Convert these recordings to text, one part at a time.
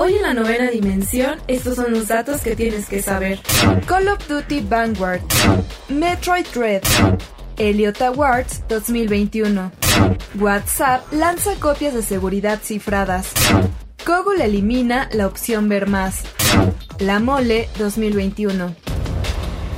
Hoy en la novena dimensión, estos son los datos que tienes que saber. Call of Duty Vanguard, Metroid Dread, Elliot Awards 2021. WhatsApp lanza copias de seguridad cifradas. Google elimina la opción ver más. La Mole 2021.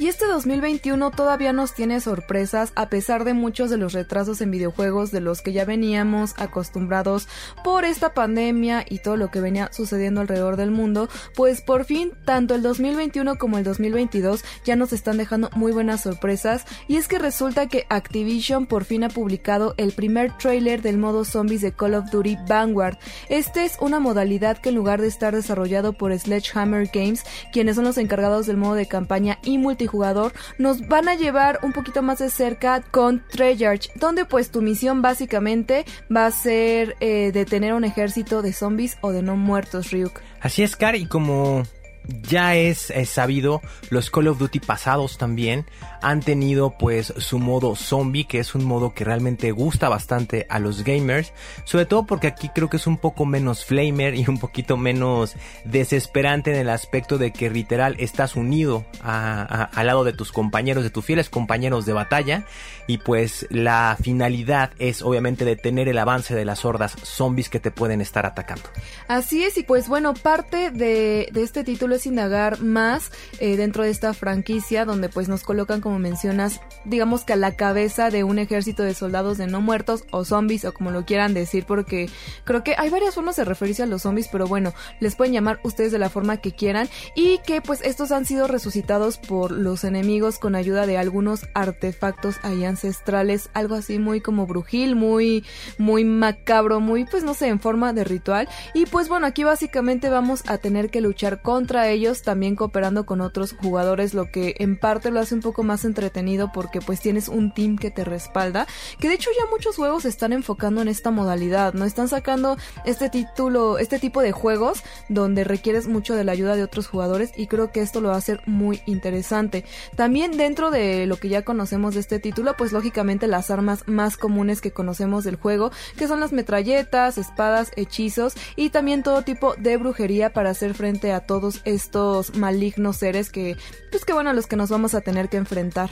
Y este 2021 todavía nos tiene sorpresas a pesar de muchos de los retrasos en videojuegos de los que ya veníamos acostumbrados por esta pandemia y todo lo que venía sucediendo alrededor del mundo, pues por fin tanto el 2021 como el 2022 ya nos están dejando muy buenas sorpresas y es que resulta que Activision por fin ha publicado el primer trailer del modo zombies de Call of Duty Vanguard. Este es una modalidad que en lugar de estar desarrollado por Sledgehammer Games, quienes son los encargados del modo de campaña y multijugador jugador, nos van a llevar un poquito más de cerca con Treyarch, donde pues tu misión básicamente va a ser eh, detener un ejército de zombies o de no muertos, Ryuk. Así es, Car, y como ya es, sabido, los Call of Duty pasados también han tenido pues su modo zombie, que es un modo que realmente gusta bastante a los gamers, sobre todo porque aquí creo que es un poco menos flamer y un poquito menos desesperante en el aspecto de que literal estás unido al lado de tus compañeros, de tus fieles compañeros de batalla, y pues la finalidad es obviamente detener el avance de las hordas zombies que te pueden estar atacando. Así es, y pues bueno, parte de, de este título es indagar más eh, dentro de esta franquicia donde pues nos colocan como mencionas digamos que a la cabeza de un ejército de soldados de no muertos o zombies o como lo quieran decir porque creo que hay varias formas de referirse a los zombies pero bueno les pueden llamar ustedes de la forma que quieran y que pues estos han sido resucitados por los enemigos con ayuda de algunos artefactos ahí ancestrales algo así muy como brujil muy muy macabro muy pues no sé en forma de ritual. Y pues bueno aquí básicamente vamos a tener que luchar contra ellos, también cooperando con otros jugadores, lo que en parte lo hace un poco más entretenido porque pues tienes un team que te respalda, que de hecho ya muchos juegos se están enfocando en esta modalidad, ¿no? Están sacando este título, este tipo de juegos donde requieres mucho de la ayuda de otros jugadores y creo que esto lo va a hacer muy interesante. También dentro de lo que ya conocemos de este título, pues lógicamente las armas más comunes que conocemos del juego, que son las metralletas, espadas, hechizos y también todo tipo de brujería para hacer frente a todos estos malignos seres que, pues que bueno, los que nos vamos a tener que enfrentar.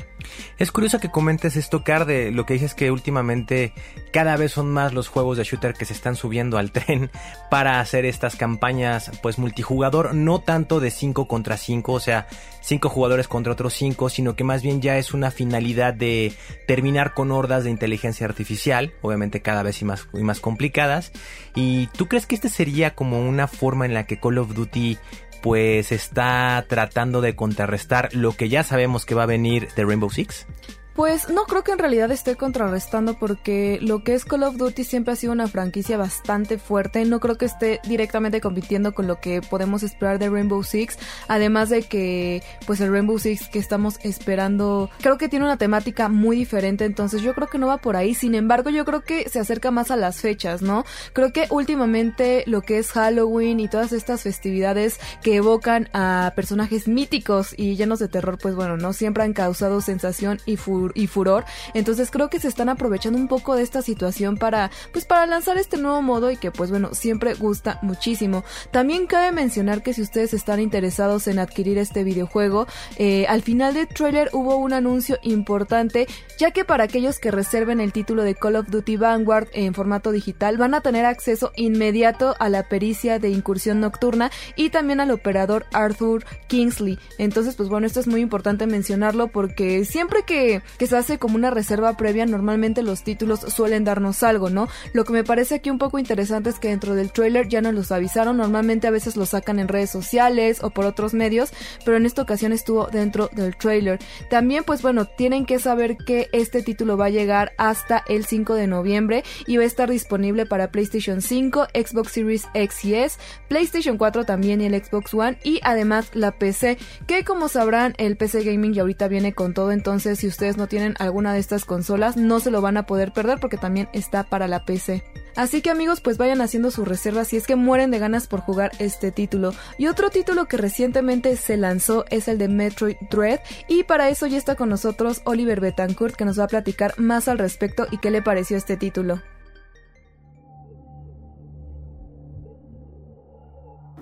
Es curioso que comentes esto, Car, de lo que dices que últimamente cada vez son más los juegos de shooter que se están subiendo al tren para hacer estas campañas, pues multijugador, no tanto de 5 contra 5, o sea, 5 jugadores contra otros 5, sino que más bien ya es una finalidad de terminar con hordas de inteligencia artificial, obviamente cada vez y más, y más complicadas. ¿Y tú crees que este sería como una forma en la que Call of Duty pues está tratando de contrarrestar lo que ya sabemos que va a venir de Rainbow Six? Pues no creo que en realidad esté contrarrestando porque lo que es Call of Duty siempre ha sido una franquicia bastante fuerte. No creo que esté directamente compitiendo con lo que podemos esperar de Rainbow Six. Además de que pues el Rainbow Six que estamos esperando creo que tiene una temática muy diferente. Entonces yo creo que no va por ahí. Sin embargo yo creo que se acerca más a las fechas, ¿no? Creo que últimamente lo que es Halloween y todas estas festividades que evocan a personajes míticos y llenos de terror pues bueno, no siempre han causado sensación y furor y furor. Entonces creo que se están aprovechando un poco de esta situación para, pues para lanzar este nuevo modo y que pues bueno, siempre gusta muchísimo. También cabe mencionar que si ustedes están interesados en adquirir este videojuego, eh, al final del trailer hubo un anuncio importante, ya que para aquellos que reserven el título de Call of Duty Vanguard en formato digital van a tener acceso inmediato a la pericia de incursión nocturna y también al operador Arthur Kingsley. Entonces, pues bueno, esto es muy importante mencionarlo porque siempre que, que se hace como una reserva previa, normalmente los títulos suelen darnos algo, ¿no? Lo que me parece aquí un poco interesante es que dentro del trailer ya nos los avisaron, normalmente a veces lo sacan en redes sociales o por otros medios, pero en esta ocasión estuvo dentro del trailer. También, pues bueno, tienen que saber que este título va a llegar hasta el 5 de noviembre y va a estar disponible para PlayStation 5, Xbox Series X y S, PlayStation 4 también y el Xbox One y además la PC, que como sabrán el PC Gaming ya ahorita viene con todo, entonces si ustedes no tienen alguna de estas consolas no se lo van a poder perder porque también está para la PC. Así que amigos, pues vayan haciendo sus reservas si es que mueren de ganas por jugar este título. Y otro título que recientemente se lanzó es el de Metroid Dread y para eso ya está con nosotros Oliver Betancourt que nos va a platicar más al respecto y qué le pareció este título.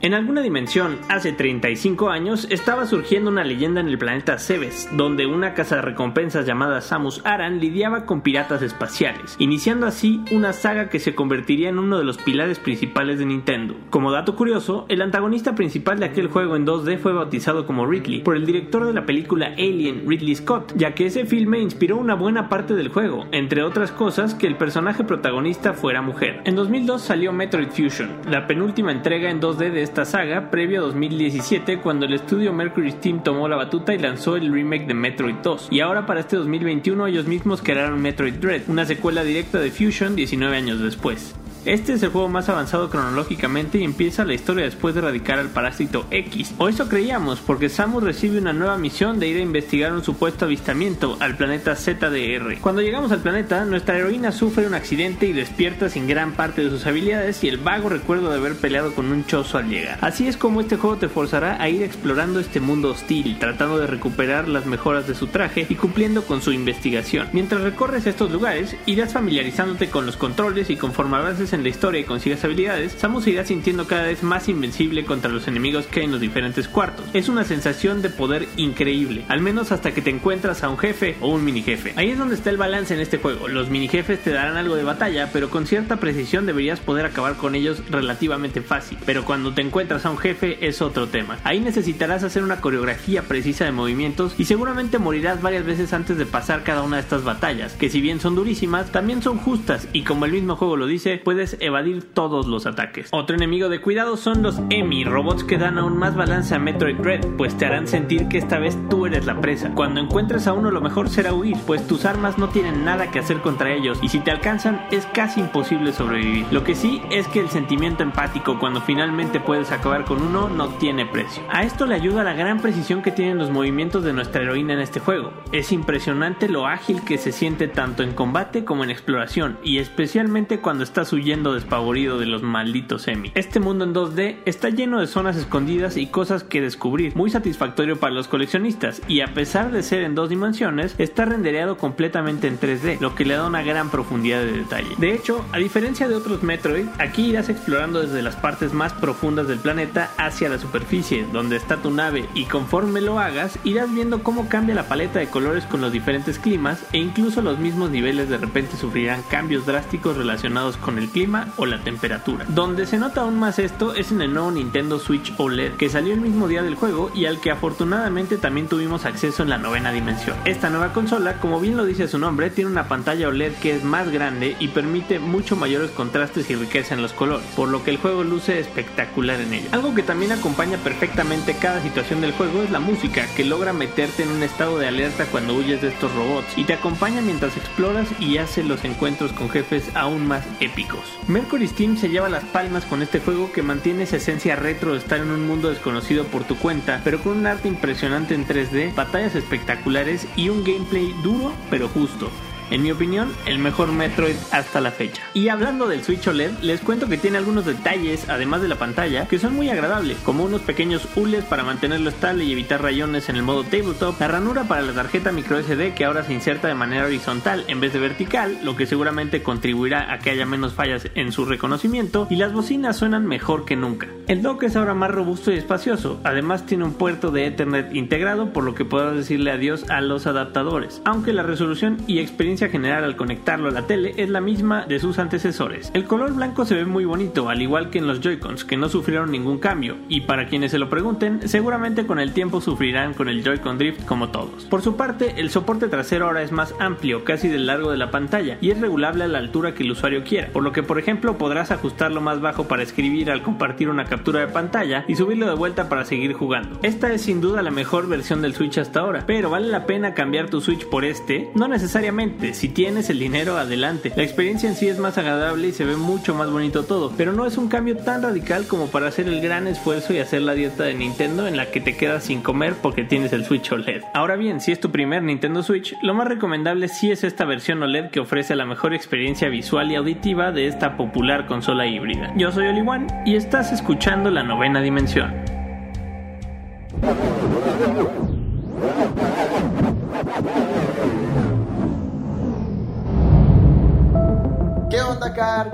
En alguna dimensión, hace 35 años, estaba surgiendo una leyenda en el planeta Cebes, donde una casa de recompensas llamada Samus Aran lidiaba con piratas espaciales, iniciando así una saga que se convertiría en uno de los pilares principales de Nintendo. Como dato curioso, el antagonista principal de aquel juego en 2D fue bautizado como Ridley por el director de la película Alien, Ridley Scott, ya que ese filme inspiró una buena parte del juego, entre otras cosas que el personaje protagonista fuera mujer. En 2002 salió Metroid Fusion, la penúltima entrega en 2D de esta saga previo a 2017 cuando el estudio Mercury Steam tomó la batuta y lanzó el remake de Metroid 2. Y ahora para este 2021 ellos mismos crearon Metroid Dread, una secuela directa de Fusion 19 años después. Este es el juego más avanzado cronológicamente y empieza la historia después de erradicar al parásito X. O eso creíamos, porque Samus recibe una nueva misión de ir a investigar un supuesto avistamiento al planeta ZDR. Cuando llegamos al planeta, nuestra heroína sufre un accidente y despierta sin gran parte de sus habilidades y el vago recuerdo de haber peleado con un chozo al llegar. Así es como este juego te forzará a ir explorando este mundo hostil, tratando de recuperar las mejoras de su traje y cumpliendo con su investigación. Mientras recorres estos lugares, irás familiarizándote con los controles y conforme avances en la historia y consigas habilidades, Samus irá sintiendo cada vez más invencible contra los enemigos que hay en los diferentes cuartos. Es una sensación de poder increíble, al menos hasta que te encuentras a un jefe o un mini jefe. Ahí es donde está el balance en este juego. Los mini jefes te darán algo de batalla, pero con cierta precisión deberías poder acabar con ellos relativamente fácil. Pero cuando te encuentras a un jefe es otro tema. Ahí necesitarás hacer una coreografía precisa de movimientos y seguramente morirás varias veces antes de pasar cada una de estas batallas, que si bien son durísimas, también son justas y como el mismo juego lo dice, puedes evadir todos los ataques. Otro enemigo de cuidado son los Emi, robots que dan aún más balance a Metroid Dread, pues te harán sentir que esta vez tú eres la presa. Cuando encuentres a uno lo mejor será huir, pues tus armas no tienen nada que hacer contra ellos y si te alcanzan es casi imposible sobrevivir. Lo que sí es que el sentimiento empático cuando finalmente puedes acabar con uno no tiene precio. A esto le ayuda la gran precisión que tienen los movimientos de nuestra heroína en este juego. Es impresionante lo ágil que se siente tanto en combate como en exploración y especialmente cuando estás huyendo despavorido de los malditos Emi. Este mundo en 2D está lleno de zonas escondidas y cosas que descubrir, muy satisfactorio para los coleccionistas, y a pesar de ser en dos dimensiones, está rendereado completamente en 3D, lo que le da una gran profundidad de detalle. De hecho, a diferencia de otros Metroid, aquí irás explorando desde las partes más profundas del planeta hacia la superficie, donde está tu nave, y conforme lo hagas, irás viendo cómo cambia la paleta de colores con los diferentes climas, e incluso los mismos niveles de repente sufrirán cambios drásticos relacionados con el clima o la temperatura. Donde se nota aún más esto es en el nuevo Nintendo Switch OLED que salió el mismo día del juego y al que afortunadamente también tuvimos acceso en la novena dimensión. Esta nueva consola, como bien lo dice su nombre, tiene una pantalla OLED que es más grande y permite mucho mayores contrastes y riqueza en los colores, por lo que el juego luce espectacular en ella. Algo que también acompaña perfectamente cada situación del juego es la música, que logra meterte en un estado de alerta cuando huyes de estos robots y te acompaña mientras exploras y hace los encuentros con jefes aún más épicos. Mercury Steam se lleva las palmas con este juego que mantiene esa esencia retro de estar en un mundo desconocido por tu cuenta, pero con un arte impresionante en 3D, batallas espectaculares y un gameplay duro pero justo. En mi opinión, el mejor Metroid hasta la fecha. Y hablando del Switch OLED, les cuento que tiene algunos detalles, además de la pantalla, que son muy agradables, como unos pequeños hules para mantenerlo estable y evitar rayones en el modo tabletop, la ranura para la tarjeta micro SD que ahora se inserta de manera horizontal en vez de vertical, lo que seguramente contribuirá a que haya menos fallas en su reconocimiento, y las bocinas suenan mejor que nunca. El dock es ahora más robusto y espacioso, además tiene un puerto de Ethernet integrado, por lo que podrás decirle adiós a los adaptadores, aunque la resolución y experiencia general al conectarlo a la tele es la misma de sus antecesores. El color blanco se ve muy bonito, al igual que en los Joy-Cons, que no sufrieron ningún cambio, y para quienes se lo pregunten, seguramente con el tiempo sufrirán con el Joy-Con Drift como todos. Por su parte, el soporte trasero ahora es más amplio, casi del largo de la pantalla, y es regulable a la altura que el usuario quiera, por lo que por ejemplo podrás ajustarlo más bajo para escribir al compartir una captura de pantalla y subirlo de vuelta para seguir jugando. Esta es sin duda la mejor versión del Switch hasta ahora, pero ¿vale la pena cambiar tu Switch por este? No necesariamente, si tienes el dinero adelante. La experiencia en sí es más agradable y se ve mucho más bonito todo, pero no es un cambio tan radical como para hacer el gran esfuerzo y hacer la dieta de Nintendo en la que te quedas sin comer porque tienes el Switch OLED. Ahora bien, si es tu primer Nintendo Switch, lo más recomendable sí es esta versión OLED que ofrece la mejor experiencia visual y auditiva de esta popular consola híbrida. Yo soy Oliwan y estás escuchando la novena dimensión.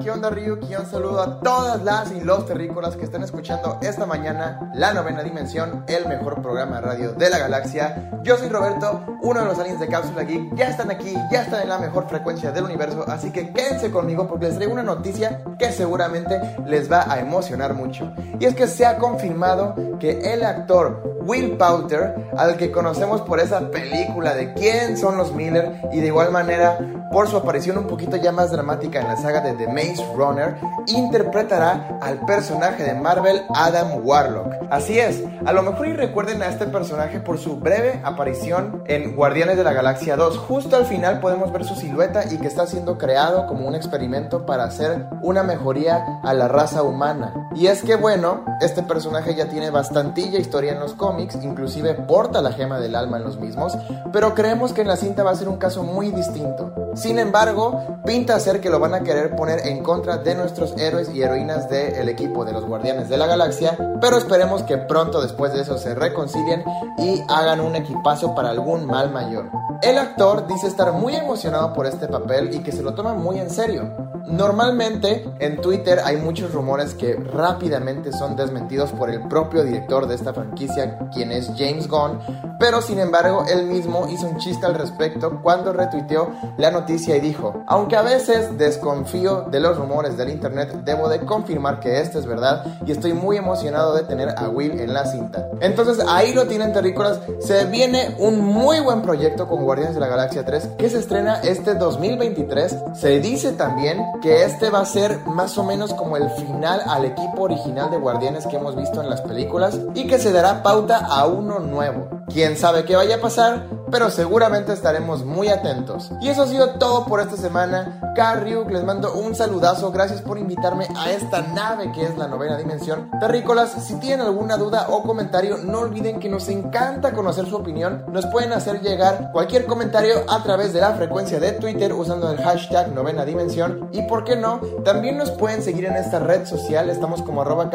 ¿Qué onda, Ryuki? Un saludo a todas las y los terrícolas que están escuchando esta mañana La Novena Dimensión, el mejor programa de radio de la galaxia. Yo soy Roberto, uno de los aliens de Cápsula Geek. Ya están aquí, ya están en la mejor frecuencia del universo, así que quédense conmigo porque les traigo una noticia que seguramente les va a emocionar mucho. Y es que se ha confirmado que el actor Will Poulter, al que conocemos por esa película de quién son los Miller y de igual manera por su aparición un poquito ya más dramática en la saga de The Maze Runner, interpretará al personaje de Marvel Adam Warlock. Así es, a lo mejor y recuerden a este personaje por su breve aparición en Guardianes de la Galaxia 2. Justo al final podemos ver su silueta y que está siendo creado como un experimento para hacer una mejoría a la raza humana. Y es que bueno, este personaje ya tiene bastantilla historia en los cómics, inclusive porta la gema del alma en los mismos, pero creemos que en la cinta va a ser un caso muy distinto. Sin embargo, pinta ser que lo van a querer poner en contra de nuestros héroes y heroínas del equipo de los Guardianes de la Galaxia, pero esperemos que pronto después de eso se reconcilien y hagan un equipazo para algún mal mayor. El actor dice estar muy emocionado por este papel y que se lo toma muy en serio. Normalmente en Twitter hay muchos rumores que rápidamente son desmentidos por el propio director de esta franquicia, quien es James Gunn, pero sin embargo él mismo hizo un chiste al respecto cuando retuiteó la noticia y dijo, aunque a veces desconfío de los rumores del internet, debo de confirmar que esto es verdad y estoy muy emocionado de tener a Will en la cinta. Entonces ahí lo tienen terrícolas, se viene un muy buen proyecto con Guardianes de la Galaxia 3 que se estrena este 2023. Se dice también que este va a ser más o menos como el final al equipo original de Guardianes que hemos visto en las películas y que se dará pauta a uno nuevo. Quién sabe qué vaya a pasar, pero seguramente estaremos muy atentos. Y eso ha sido todo por esta semana. Carriuk, les mando un Gracias por invitarme a esta nave que es la novena dimensión. Terrícolas, si tienen alguna duda o comentario, no olviden que nos encanta conocer su opinión. Nos pueden hacer llegar cualquier comentario a través de la frecuencia de Twitter usando el hashtag novena dimensión. Y por qué no, también nos pueden seguir en esta red social. Estamos como arroba.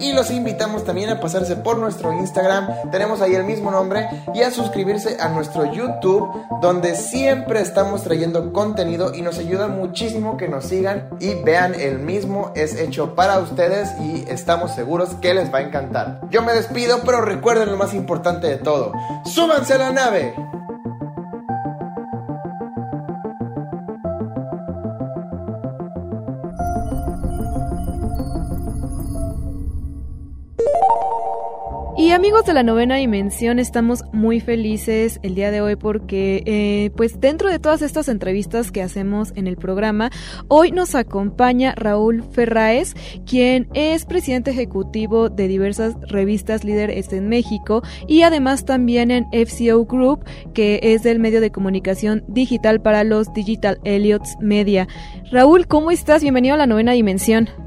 Y los invitamos también a pasarse por nuestro Instagram. Tenemos ahí el mismo nombre. Y a suscribirse a nuestro YouTube, donde siempre estamos trayendo contenido y nos ayuda muchísimo que nos sigan y vean el mismo es hecho para ustedes y estamos seguros que les va a encantar. Yo me despido, pero recuerden lo más importante de todo. ¡Súbanse a la nave! Y amigos de la novena dimensión, estamos muy felices el día de hoy porque, eh, pues dentro de todas estas entrevistas que hacemos en el programa, hoy nos acompaña Raúl Ferraes, quien es presidente ejecutivo de diversas revistas líderes en México y además también en FCO Group, que es el medio de comunicación digital para los Digital Elliots Media. Raúl, ¿cómo estás? Bienvenido a la novena dimensión.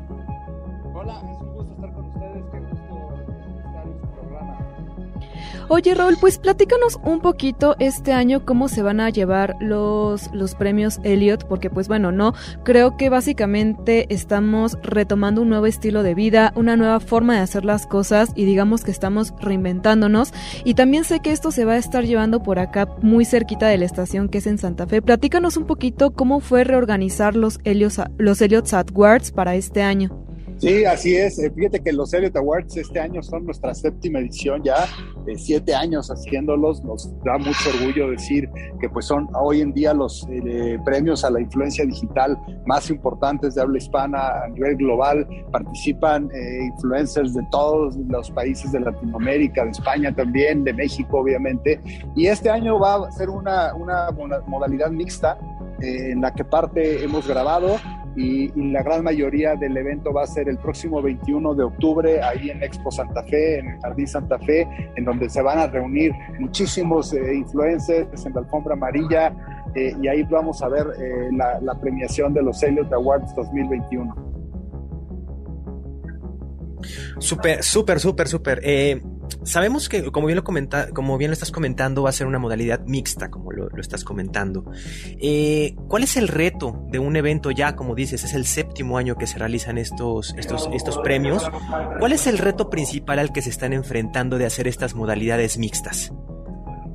Oye, Raúl, pues platícanos un poquito este año cómo se van a llevar los, los premios Elliot, porque pues bueno, no, creo que básicamente estamos retomando un nuevo estilo de vida, una nueva forma de hacer las cosas y digamos que estamos reinventándonos. Y también sé que esto se va a estar llevando por acá muy cerquita de la estación que es en Santa Fe. Platícanos un poquito cómo fue reorganizar los Elliot, los Elliot Awards para este año. Sí, así es. Eh, fíjate que los Elliot Awards este año son nuestra séptima edición ya, eh, siete años haciéndolos. Nos da mucho orgullo decir que pues son hoy en día los eh, premios a la influencia digital más importantes de habla hispana a nivel global. Participan influencers de todos los países de Latinoamérica, de España también, de México obviamente. Y este año va a ser una, una modalidad mixta en la que parte hemos grabado y, la gran mayoría del evento va a ser el próximo 21 de octubre ahí en Expo Santa Fe, en el Jardín Santa Fe, en donde se van a reunir muchísimos eh, influencers en la alfombra amarilla eh, y ahí vamos a ver eh, la, premiación de los Elliot Awards 2021. Súper, súper, súper, súper. Sabemos que, como bien lo comenta, como bien lo estás comentando, va a ser una modalidad mixta, como lo, estás comentando. Eh, ¿Cuál es el reto de un evento ya, como dices, es el séptimo año que se realizan estos, estos, estos premios? ¿Cuál es el reto principal al que se están enfrentando de hacer estas modalidades mixtas?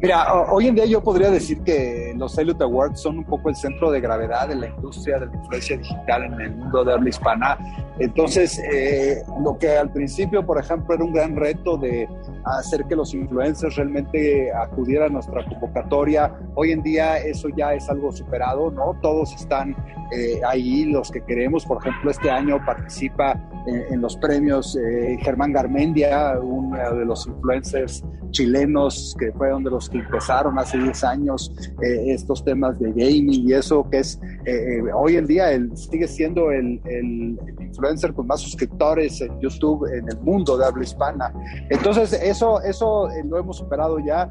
Mira, hoy en día yo podría decir que los Elliot Awards son un poco el centro de gravedad de la industria de la influencia digital en el mundo de habla hispana. Entonces, eh, lo que al principio, por ejemplo, era un gran reto de hacer que los influencers realmente acudieran a nuestra convocatoria, hoy en día eso ya es algo superado, ¿no? Todos están eh, ahí, los que queremos, por ejemplo, este año participa en, los premios eh, Germán Garmendia, uno de los influencers chilenos que fue uno de los que empezaron hace 10 años estos temas de gaming y eso que es hoy en día él sigue siendo el, el, el influencer con más suscriptores en YouTube en el mundo de habla hispana. Entonces, eso, eso eh, lo hemos superado ya.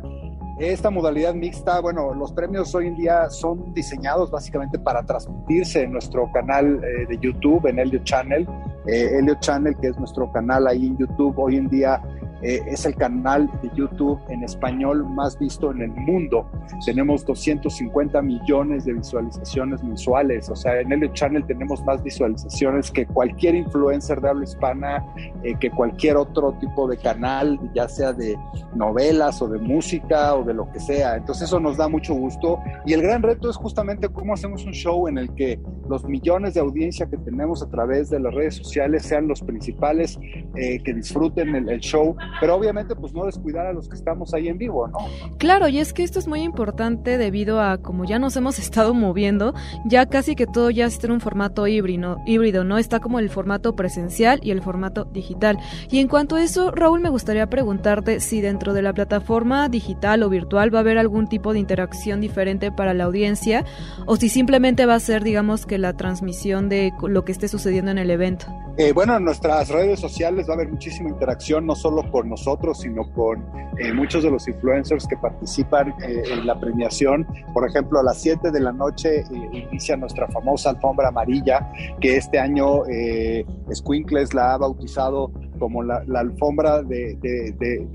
Esta modalidad mixta, bueno, los premios hoy en día son diseñados básicamente para transmitirse en nuestro canal eh, de YouTube, en Helio Channel. Eh, Helio Channel, que es nuestro canal ahí en YouTube, hoy en día eh, es el canal de YouTube en español más visto en el mundo. Tenemos 250 millones de visualizaciones mensuales. O sea, en el Channel tenemos más visualizaciones que cualquier influencer de habla hispana, eh, que cualquier otro tipo de canal, ya sea de novelas o de música o de lo que sea. Entonces eso nos da mucho gusto. Y el gran reto es justamente cómo hacemos un show en el que los millones de audiencia que tenemos a través de las redes sociales sean los principales eh, que disfruten el, el show pero obviamente pues no descuidar a los que estamos ahí en vivo, ¿no? Claro, y es que esto es muy importante debido a como ya nos hemos estado moviendo, ya casi que todo ya está en un formato híbrido, híbrido, ¿no? Está como el formato presencial y el formato digital. Y en cuanto a eso, Raúl, me gustaría preguntarte si dentro de la plataforma digital o virtual va a haber algún tipo de interacción diferente para la audiencia o si simplemente va a ser, digamos, que la transmisión de lo que esté sucediendo en el evento. Eh, bueno, en nuestras redes sociales va a haber muchísima interacción, no solo nosotros, sino con eh, muchos de los influencers que participan eh, en la premiación. Por ejemplo, a las 7 de la noche inicia nuestra famosa alfombra amarilla, que este año eh, Squinkles la ha bautizado como la, alfombra de,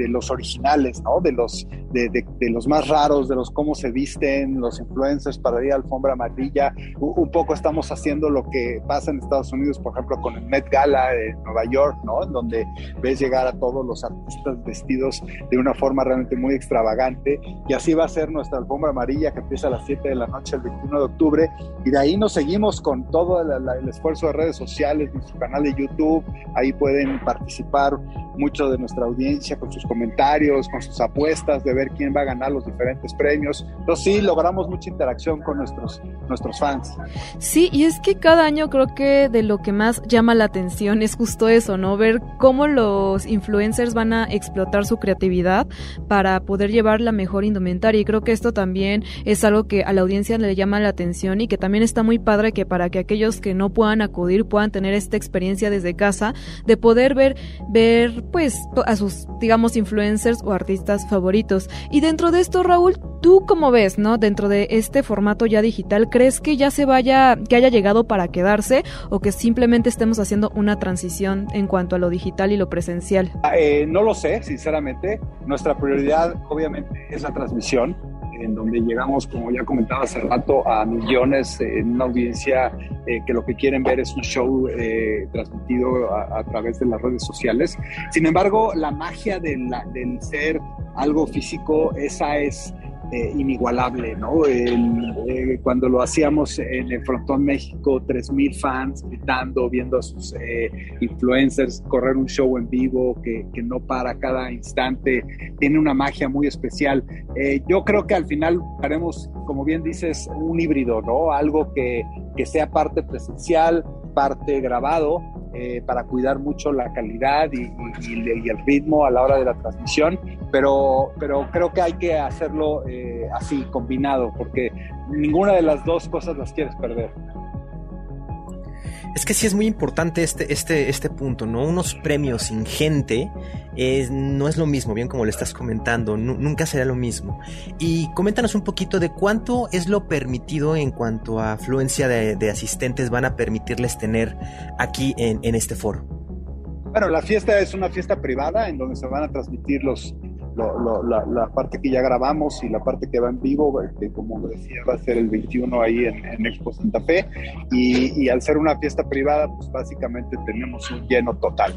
los originales, ¿no? De los, de, los más raros, de los cómo se visten, los influencers para ir a alfombra amarilla. Un, poco estamos haciendo lo que pasa en Estados Unidos, por ejemplo, con el Met Gala de Nueva York, ¿no? Donde ves llegar a todos los artistas vestidos de una forma realmente muy extravagante. Y así va a ser nuestra alfombra amarilla que empieza a las 7 de la noche el 21 de octubre. Y de ahí nos seguimos con todo el esfuerzo de redes sociales, nuestro canal de YouTube. Ahí pueden participar participar mucho de nuestra audiencia con sus comentarios, con sus apuestas de ver quién va a ganar los diferentes premios. Entonces sí, logramos mucha interacción con nuestros, nuestros fans. Sí, y es que cada año creo que de lo que más llama la atención es justo eso, ¿no? Ver cómo los influencers van a explotar su creatividad para poder llevar la mejor indumentaria. Y creo que esto también es algo que a la audiencia le llama la atención y que también está muy padre que para que aquellos que no puedan acudir puedan tener esta experiencia desde casa de poder ver ver pues a sus digamos influencers o artistas favoritos. Y dentro de esto, Raúl, ¿tú cómo ves, no? Dentro de este formato ya digital, ¿crees que ya se vaya, que haya llegado para quedarse o que simplemente estemos haciendo una transición en cuanto a lo digital y lo presencial? Ah, eh, no lo sé, sinceramente. Nuestra prioridad obviamente es la transmisión en donde llegamos, como ya comentaba hace rato, a millones en una audiencia eh, que lo que quieren ver es un show eh, transmitido a, través de las redes sociales. Sin embargo, la magia del ser algo físico, esa es eh, inigualable, ¿no? Eh, cuando lo hacíamos en el Frontón México, 3.000 fans gritando, viendo a sus eh, influencers correr un show en vivo que, que, no para cada instante, tiene una magia muy especial. yo creo que al final haremos, como bien dices, un híbrido, ¿no? Algo que, que sea parte presencial, parte grabado, eh, para cuidar mucho la calidad y, el ritmo a la hora de la transmisión, pero, pero creo que hay que hacerlo eh, así, combinado, porque ninguna de las dos cosas las quieres perder. Es que sí es muy importante este, este, este punto, ¿no? Unos premios sin gente no es lo mismo, bien como le estás comentando, nunca será lo mismo. Y coméntanos un poquito de cuánto es lo permitido en cuanto a afluencia de, asistentes van a permitirles tener aquí en, en este foro. Bueno, la fiesta es una fiesta privada en donde se van a transmitir los, la, parte que ya grabamos y la parte que va en vivo, que como decía va a ser el 21 ahí en, Expo Santa Fe. Y, y, al ser una fiesta privada, pues básicamente tenemos un lleno total.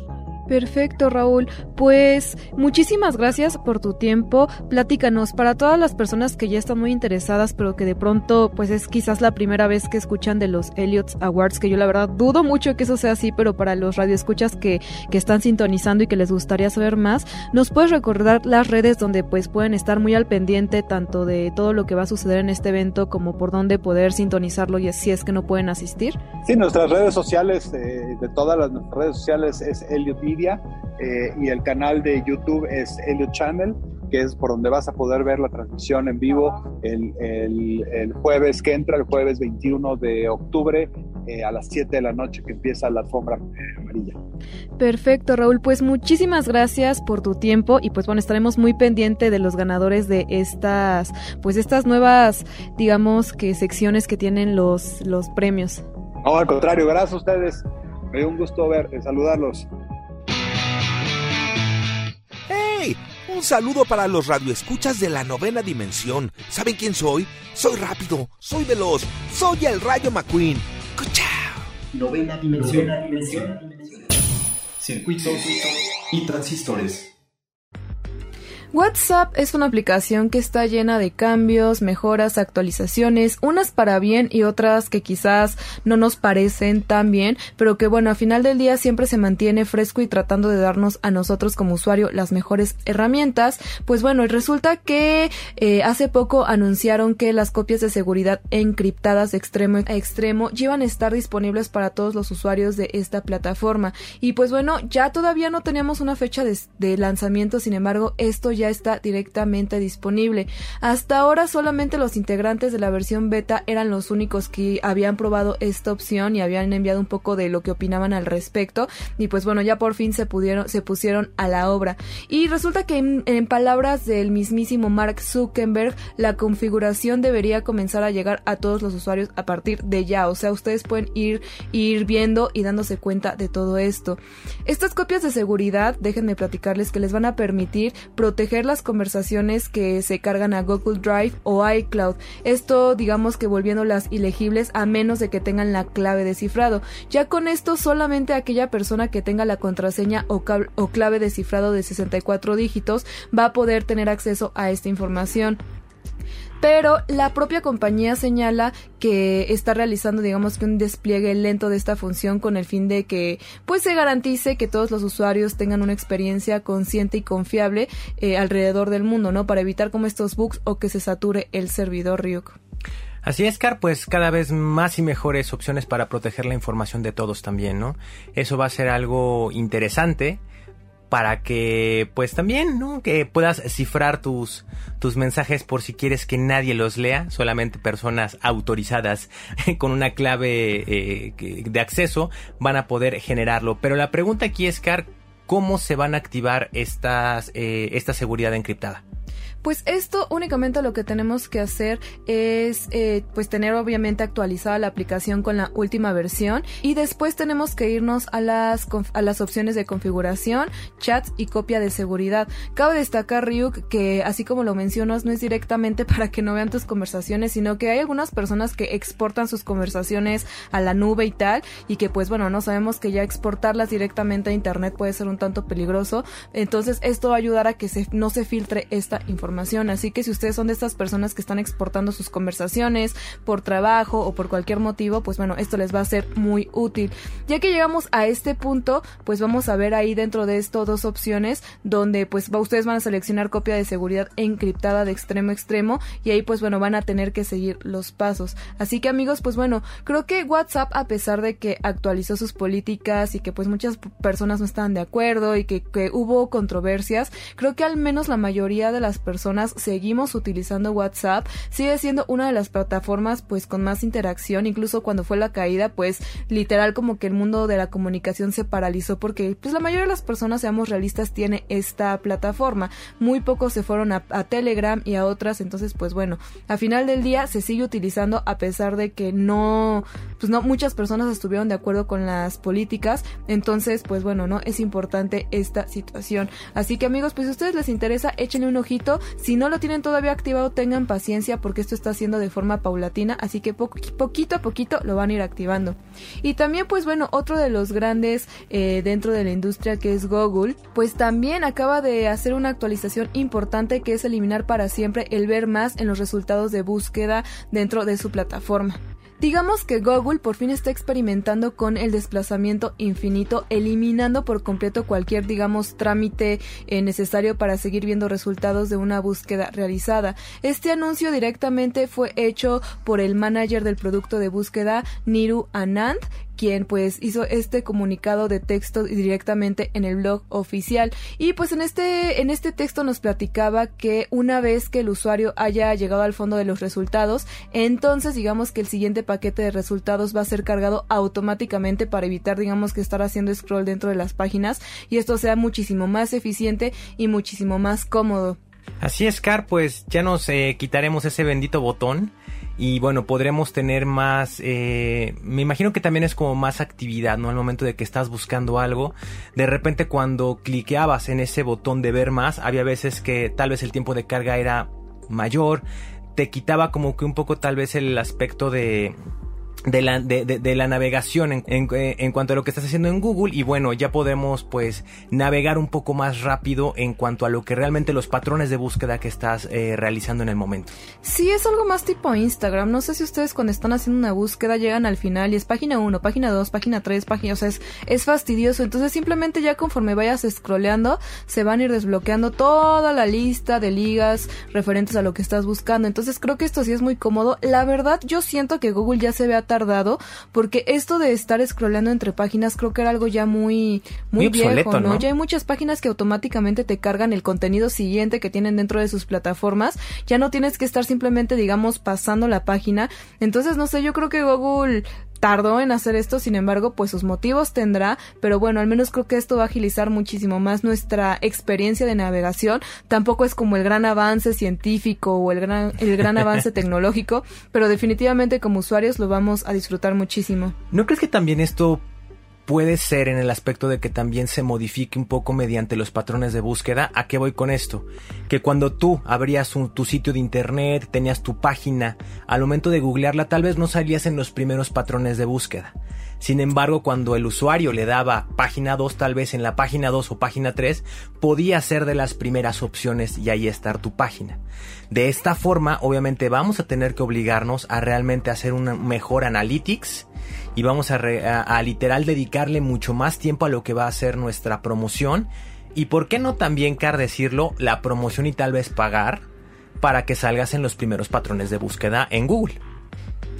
Perfecto, Raúl. Pues muchísimas gracias por tu tiempo. Platícanos, para todas las personas que ya están muy interesadas, pero que de pronto, pues es quizás la primera vez que escuchan de los Elliot Awards, que yo la verdad dudo mucho que eso sea así, pero para los radioescuchas que, que están sintonizando y que les gustaría saber más, ¿nos puedes recordar las redes donde pues pueden estar muy al pendiente tanto de todo lo que va a suceder en este evento como por dónde poder sintonizarlo y si es que no pueden asistir? Sí, nuestras redes sociales, eh, de todas las redes sociales es Elliot Media eh, y el canal de YouTube es Elliot Channel, que es por donde vas a poder ver la transmisión en vivo el, el, jueves que entra, el jueves 21 de octubre eh, a las 7 de la noche que empieza la alfombra eh, amarilla. Perfecto, Raúl. Pues muchísimas gracias por tu tiempo y pues bueno, estaremos muy pendiente de los ganadores de estas, pues estas nuevas, digamos que secciones que tienen los, los premios. No, al contrario, gracias a ustedes. Me dio un gusto ver, saludarlos. Un saludo para los radioescuchas de la novena dimensión. ¿Saben quién soy? Soy rápido, soy veloz, soy el Rayo McQueen. ¡Cuchao! Novena dimensión. Novena dimensión. Circuitos y transistores. WhatsApp es una aplicación que está llena de cambios, mejoras, actualizaciones, unas para bien y otras que quizás no nos parecen tan bien, pero que bueno, a final del día siempre se mantiene fresco y tratando de darnos a nosotros como usuario las mejores herramientas. Pues bueno, resulta que eh, hace poco anunciaron que las copias de seguridad encriptadas de extremo a extremo iban a estar disponibles para todos los usuarios de esta plataforma. Y pues bueno, ya todavía no tenemos una fecha de, de lanzamiento, sin embargo, esto ya ya está directamente disponible. Hasta ahora solamente los integrantes de la versión beta eran los únicos que habían probado esta opción y habían enviado un poco de lo que opinaban al respecto y pues bueno, ya por fin se pudieron se pusieron a la obra. Y resulta que en, palabras del mismísimo Mark Zuckerberg, la configuración debería comenzar a llegar a todos los usuarios a partir de ya, o sea, ustedes pueden ir ir viendo y dándose cuenta de todo esto. Estas copias de seguridad, déjenme platicarles que les van a permitir proteger las conversaciones que se cargan a Google Drive o iCloud. Esto digamos que volviéndolas ilegibles a menos de que tengan la clave de cifrado. Ya con esto solamente aquella persona que tenga la contraseña o, o clave de cifrado de 64 dígitos va a poder tener acceso a esta información pero la propia compañía señala que está realizando digamos que un despliegue lento de esta función con el fin de que pues se garantice que todos los usuarios tengan una experiencia consciente y confiable eh, alrededor del mundo, ¿no? Para evitar como estos bugs o que se sature el servidor Ryuk. Así es, Car, pues cada vez más y mejores opciones para proteger la información de todos también, ¿no? Eso va a ser algo interesante para que pues también, ¿no? Que puedas cifrar tus, tus mensajes por si quieres que nadie los lea, solamente personas autorizadas con una clave eh, de acceso van a poder generarlo. Pero la pregunta aquí es, Car, ¿cómo se van a activar estas, eh, esta seguridad encriptada? Pues esto únicamente lo que tenemos que hacer es eh, pues tener obviamente actualizada la aplicación con la última versión y después tenemos que irnos a las, a las opciones de configuración, chats y copia de seguridad. Cabe destacar Ryuk que así como lo mencionas no es directamente para que no vean tus conversaciones sino que hay algunas personas que exportan sus conversaciones a la nube y tal y que pues bueno no sabemos que ya exportarlas directamente a internet puede ser un tanto peligroso entonces esto va a ayudar a que se, no se filtre esta información Así que si ustedes son de estas personas que están exportando sus conversaciones por trabajo o por cualquier motivo, pues bueno, esto les va a ser muy útil. Ya que llegamos a este punto, pues vamos a ver ahí dentro de esto dos opciones donde pues ustedes van a seleccionar copia de seguridad encriptada de extremo a extremo y ahí pues bueno van a tener que seguir los pasos. Así que amigos, pues bueno, creo que WhatsApp a pesar de que actualizó sus políticas y que pues muchas personas no estaban de acuerdo y que, que hubo controversias, creo que al menos la mayoría de las personas seguimos utilizando WhatsApp, sigue siendo una de las plataformas pues con más interacción, incluso cuando fue la caída pues literal como que el mundo de la comunicación se paralizó porque pues la mayoría de las personas, seamos realistas, tiene esta plataforma, muy pocos se fueron a, a Telegram y a otras, entonces pues bueno, a final del día se sigue utilizando a pesar de que no, pues no, muchas personas estuvieron de acuerdo con las políticas, entonces pues bueno, no, es importante esta situación, así que amigos, pues si ustedes les interesa, échenle un ojito, si no lo tienen todavía activado, tengan paciencia porque esto está haciendo de forma paulatina, así que poquito a poquito lo van a ir activando. Y también, pues bueno, otro de los grandes eh, dentro de la industria que es Google, pues también acaba de hacer una actualización importante que es eliminar para siempre el ver más en los resultados de búsqueda dentro de su plataforma. Digamos que Google por fin está experimentando con el desplazamiento infinito, eliminando por completo cualquier, digamos, trámite eh, necesario para seguir viendo resultados de una búsqueda realizada. Este anuncio directamente fue hecho por el manager del producto de búsqueda, Niru Anand, quien pues hizo este comunicado de texto directamente en el blog oficial y pues en este en este texto nos platicaba que una vez que el usuario haya llegado al fondo de los resultados entonces digamos que el siguiente paquete de resultados va a ser cargado automáticamente para evitar digamos que estar haciendo scroll dentro de las páginas y esto sea muchísimo más eficiente y muchísimo más cómodo. Así es, Car, pues ya nos eh, quitaremos ese bendito botón y bueno, podremos tener más, eh, me imagino que también es como más actividad, ¿no? Al momento de que estás buscando algo, de repente cuando cliqueabas en ese botón de ver más, había veces que tal vez el tiempo de carga era mayor, te quitaba como que un poco tal vez el aspecto de de la, de, de, la navegación en, en, en, cuanto a lo que estás haciendo en Google y bueno ya podemos pues navegar un poco más rápido en cuanto a lo que realmente los patrones de búsqueda que estás eh, realizando en el momento. Sí es algo más tipo Instagram. No sé si ustedes cuando están haciendo una búsqueda llegan al final y es página 1 página 2 página 3 página o sea es, es fastidioso. Entonces simplemente ya conforme vayas scrolleando se van a ir desbloqueando toda la lista de ligas referentes a lo que estás buscando. Entonces creo que esto sí es muy cómodo. La verdad yo siento que Google ya se ve tardado, porque esto de estar scrollando entre páginas creo que era algo ya muy, muy, viejo, ¿no? Ya hay muchas páginas que automáticamente te cargan el contenido siguiente que tienen dentro de sus plataformas. Ya no tienes que estar simplemente, digamos, pasando la página. Entonces, no sé, yo creo que Google tardó en hacer esto, sin embargo, pues sus motivos tendrá, pero bueno, al menos creo que esto va a agilizar muchísimo más nuestra experiencia de navegación. Tampoco es como el gran avance científico o el gran, el gran avance tecnológico, pero definitivamente como usuarios lo vamos a disfrutar muchísimo. ¿No crees que también esto puede ser en el aspecto de que también se modifique un poco mediante los patrones de búsqueda. ¿A qué voy con esto? Que cuando tú abrías tu sitio de internet, tenías tu página, al momento de googlearla tal vez no salías en los primeros patrones de búsqueda. Sin embargo, cuando el usuario le daba página 2, tal vez en la página 2 o página 3, podía ser de las primeras opciones y ahí estar tu página. De esta forma, obviamente vamos a tener que obligarnos a realmente hacer un mejor analytics y vamos a, literal dedicarle mucho más tiempo a lo que va a ser nuestra promoción. Y por qué no también, Car, decirlo, la promoción y tal vez pagar para que salgas en los primeros patrones de búsqueda en Google.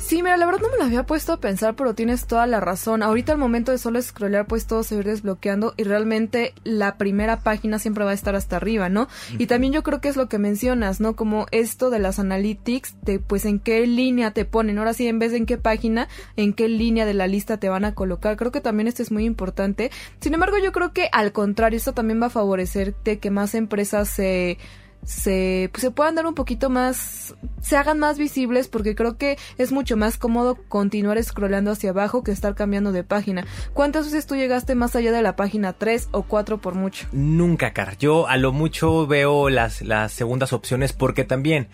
Sí, mira, la verdad no me lo había puesto a pensar, pero tienes toda la razón. Ahorita al momento de solo scrollear, pues todo se va a ir desbloqueando y realmente la primera página siempre va a estar hasta arriba, ¿no? Y también yo creo que es lo que mencionas, ¿no? Como esto de las analytics, de pues en qué línea te ponen. Ahora sí, en vez de en qué página, en qué línea de la lista te van a colocar. Creo que también esto es muy importante. Sin embargo, yo creo que al contrario, esto también va a favorecerte que más empresas se se, pues, se puedan dar un poquito más, se hagan más visibles porque creo que es mucho más cómodo continuar scrollando hacia abajo que estar cambiando de página. ¿Cuántas veces tú llegaste más allá de la página 3 o 4 por mucho? Nunca, Car. Yo a lo mucho veo las, las segundas opciones porque también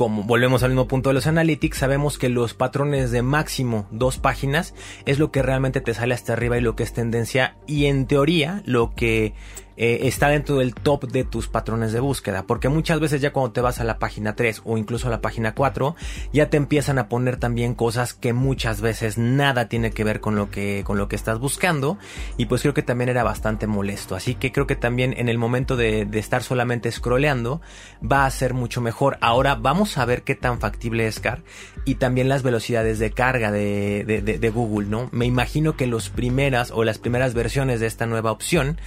como volvemos al mismo punto de los analytics, sabemos que los patrones de máximo dos páginas es lo que realmente te sale hasta arriba y lo que es tendencia y en teoría lo que eh, está dentro del top de tus patrones de búsqueda. Porque muchas veces ya cuando te vas a la página 3 o incluso a la página 4, ya te empiezan a poner también cosas que muchas veces nada tiene que ver con lo que, con lo que estás buscando. Y pues creo que también era bastante molesto. Así que creo que también en el momento de, estar solamente scrolleando va a ser mucho mejor. Ahora vamos a ver qué tan factible es Car. Y también las velocidades de carga de, de, de Google, ¿no? Me imagino que los primeras o las primeras versiones de esta nueva opción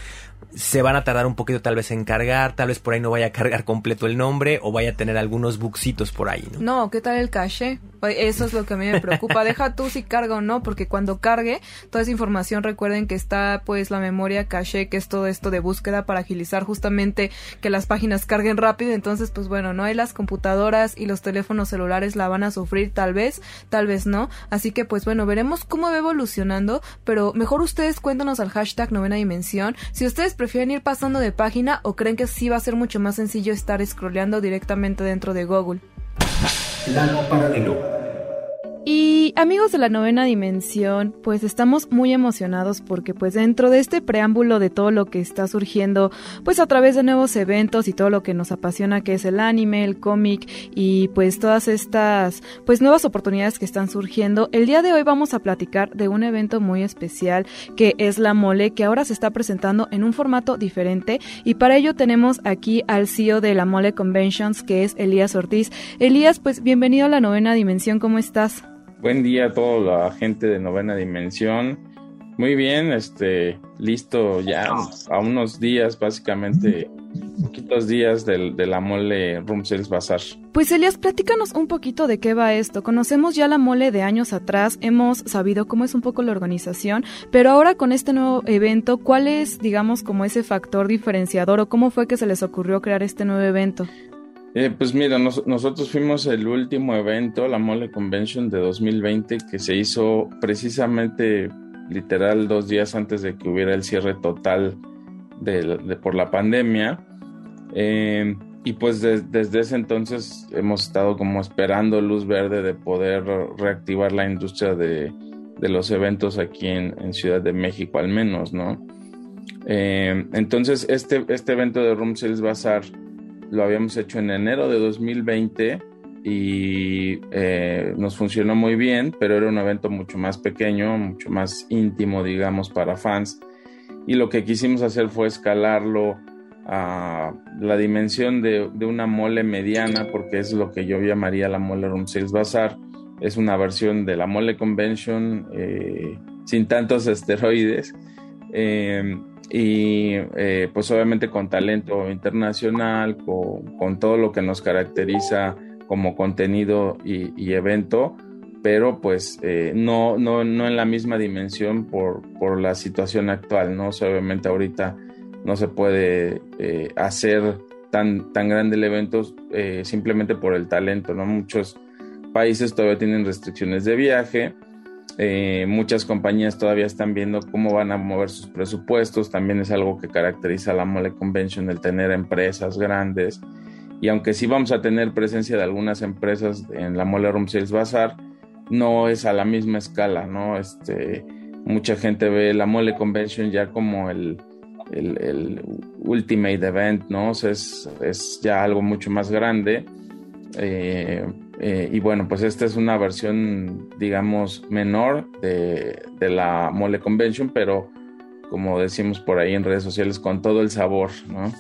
se van a tardar un poquito tal vez en cargar, tal vez por ahí no vaya a cargar completo el nombre o vaya a tener algunos buxitos por ahí, ¿no? No, ¿qué tal el caché? Eso es lo que a mí me preocupa. Deja tú si carga o no, porque cuando cargue toda esa información, recuerden que está pues la memoria caché, que es todo esto de búsqueda para agilizar justamente que las páginas carguen rápido. Entonces, pues bueno, no hay las computadoras y los teléfonos celulares la van a sufrir, tal vez, tal vez no. Así que pues bueno, veremos cómo va evolucionando, pero mejor ustedes cuéntanos al hashtag novena dimensión si ustedes prefieren ir pasando de página o creen que sí va a ser mucho más sencillo estar scrolleando directamente dentro de Google. Plano paralelo. Y amigos de la novena dimensión, pues estamos muy emocionados porque pues dentro de este preámbulo de todo lo que está surgiendo, pues a través de nuevos eventos y todo lo que nos apasiona que es el anime, el cómic y pues todas estas pues nuevas oportunidades que están surgiendo, el día de hoy vamos a platicar de un evento muy especial que es la mole que ahora se está presentando en un formato diferente y para ello tenemos aquí al CEO de la mole conventions que es Elías Ortiz. Elías, pues bienvenido a la novena dimensión, ¿cómo estás? Buen día a toda la gente de Novena Dimensión. Muy bien, este, listo ya a unos días, básicamente, poquitos días del, de la mole Room Sales Bazaar. Pues Elias, platícanos un poquito de qué va esto. Conocemos ya la mole de años atrás, hemos sabido cómo es un poco la organización, pero ahora con este nuevo evento, ¿cuál es, digamos, como ese factor diferenciador o cómo fue que se les ocurrió crear este nuevo evento? Eh, pues mira, nosotros fuimos el último evento, la Mole Convention de 2020, que se hizo precisamente literal dos días antes de que hubiera el cierre total de, por la pandemia. Eh, y pues desde ese entonces hemos estado como esperando luz verde de poder reactivar la industria de, los eventos aquí en, Ciudad de México al menos, ¿no? Eh, entonces este, este evento de Room Sales Bazaar lo habíamos hecho en enero de 2020 y eh, nos funcionó muy bien, pero era un evento mucho más pequeño, mucho más íntimo, digamos, para fans. Y lo que quisimos hacer fue escalarlo a la dimensión de, una mole mediana, porque es lo que yo llamaría la mole Room Sales Bazaar. Es una versión de la mole Convention eh, sin tantos esteroides. Eh, y eh, pues obviamente con talento internacional, con, todo lo que nos caracteriza como contenido y, evento, pero pues eh, no, no, no en la misma dimensión por, por la situación actual, ¿no? obviamente ahorita no se puede eh, hacer tan, tan grande el evento simplemente por el talento, ¿no? Muchos países todavía tienen restricciones de viaje, eh, muchas compañías todavía están viendo cómo van a mover sus presupuestos. También es algo que caracteriza a la Mole Convention, el tener empresas grandes. Y aunque sí vamos a tener presencia de algunas empresas en la Mole Room Sales Bazaar, no es a la misma escala, ¿no? Este, mucha gente ve la Mole Convention ya como el, el, ultimate event, ¿no? es, es ya algo mucho más grande. Eh, eh, y bueno, pues esta es una versión, digamos, menor de, la Mole Convention, pero como decimos por ahí en redes sociales, con todo el sabor, ¿no?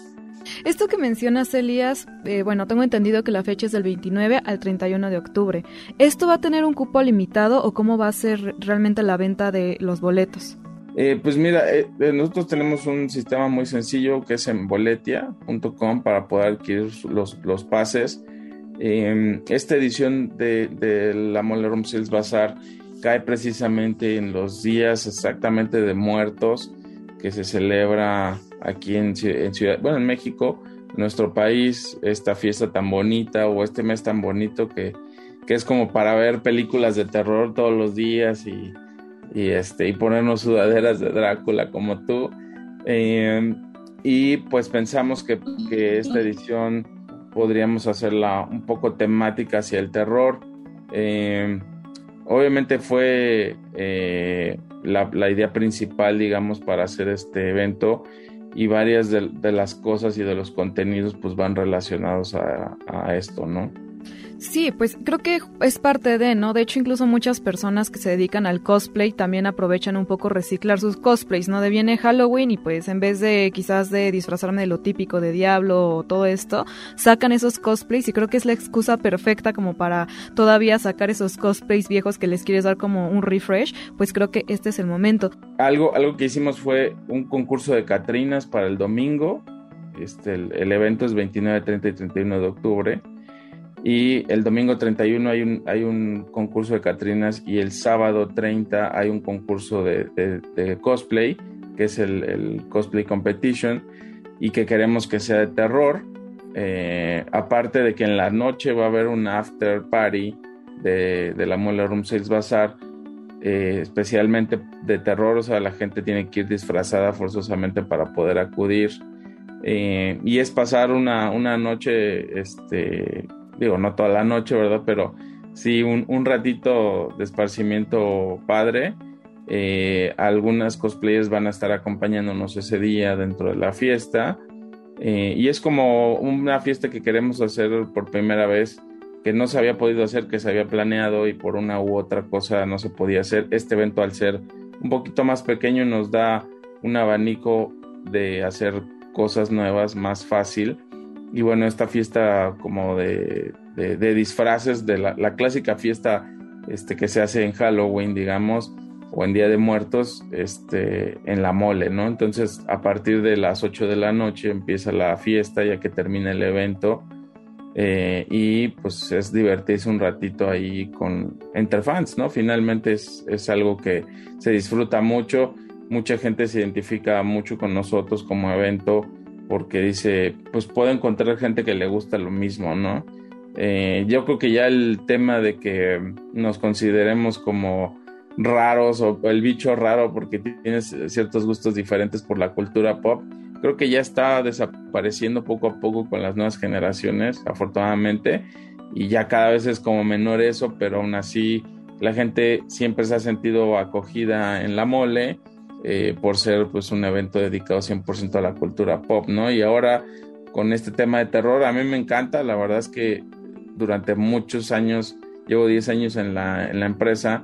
Esto que mencionas, Elías, eh, bueno, tengo entendido que la fecha es del 29 al 31 de octubre. ¿Esto va a tener un cupo limitado o cómo va a ser realmente la venta de los boletos? Eh, pues mira, eh, nosotros tenemos un sistema muy sencillo que es en boletia.com para poder adquirir los, los pases. Em, esta edición de, la Mole Room Sales Bazaar cae precisamente en los días exactamente de muertos que se celebra aquí en, Ciudad, bueno, en México, nuestro país, esta fiesta tan bonita o este mes tan bonito que, que es como para ver películas de terror todos los días y, y, este, y ponernos sudaderas de Drácula como tú. Em, y pues pensamos que, que, esta edición podríamos hacerla un poco temática hacia el terror. Em, obviamente fue eh, la, idea principal, digamos, para hacer este evento y varias de, las cosas y de los contenidos pues van relacionados a esto, ¿no? Sí, pues creo que es parte de, ¿no? De hecho, incluso muchas personas que se dedican al cosplay también aprovechan un poco reciclar sus cosplays, ¿no? De viene Halloween y pues en vez de quizás de disfrazarme de lo típico de diablo o todo esto, sacan esos cosplays y creo que es la excusa perfecta como para todavía sacar esos cosplays viejos que les quieres dar como un refresh, pues creo que este es el momento. Algo, algo que hicimos fue un concurso de Catrinas para el domingo. Este, el, el evento es 29, 30 y 31 de octubre y el domingo 31 hay un, hay un concurso de Catrinas y el sábado 30 hay un concurso de, cosplay, que es el, Cosplay Competition, y que queremos que sea de terror. Eh, aparte de que en la noche va a haber un after party de, la Mole Room Sales Bazaar, eh, especialmente de terror, o sea, la gente tiene que ir disfrazada forzosamente para poder acudir. Eh, y es pasar una, una noche este, digo, no toda la noche, ¿verdad? Pero sí un, ratito de esparcimiento padre. Eh, algunas cosplayers van a estar acompañándonos ese día dentro de la fiesta. Eh, y es como una fiesta que queremos hacer por primera vez, que no se había podido hacer, que se había planeado y por una u otra cosa no se podía hacer. Este evento al ser un poquito más pequeño nos da un abanico de hacer cosas nuevas más fácil y bueno, esta fiesta como de, disfraces, de la, clásica fiesta este, que se hace en Halloween, digamos, o en Día de Muertos, este, en la mole, ¿no? Entonces, a partir de las 8 de la noche empieza la fiesta, ya que termina el evento. Eh, y pues es divertirse un ratito ahí con entre fans, ¿no? Finalmente es, es algo que se disfruta mucho, mucha gente se identifica mucho con nosotros como evento porque dice, pues puedo encontrar gente que le gusta lo mismo, ¿no? Eh, yo creo que ya el tema de que nos consideremos como raros o el bicho raro porque tienes ciertos gustos diferentes por la cultura pop, creo que ya está desapareciendo poco a poco con las nuevas generaciones, afortunadamente, y ya cada vez es como menor eso, pero aún así la gente siempre se ha sentido acogida en la mole eh, por ser pues un evento dedicado 100% a la cultura pop, ¿no? Y ahora con este tema de terror, a mí me encanta, la verdad es que durante muchos años, llevo 10 años en la, en la empresa,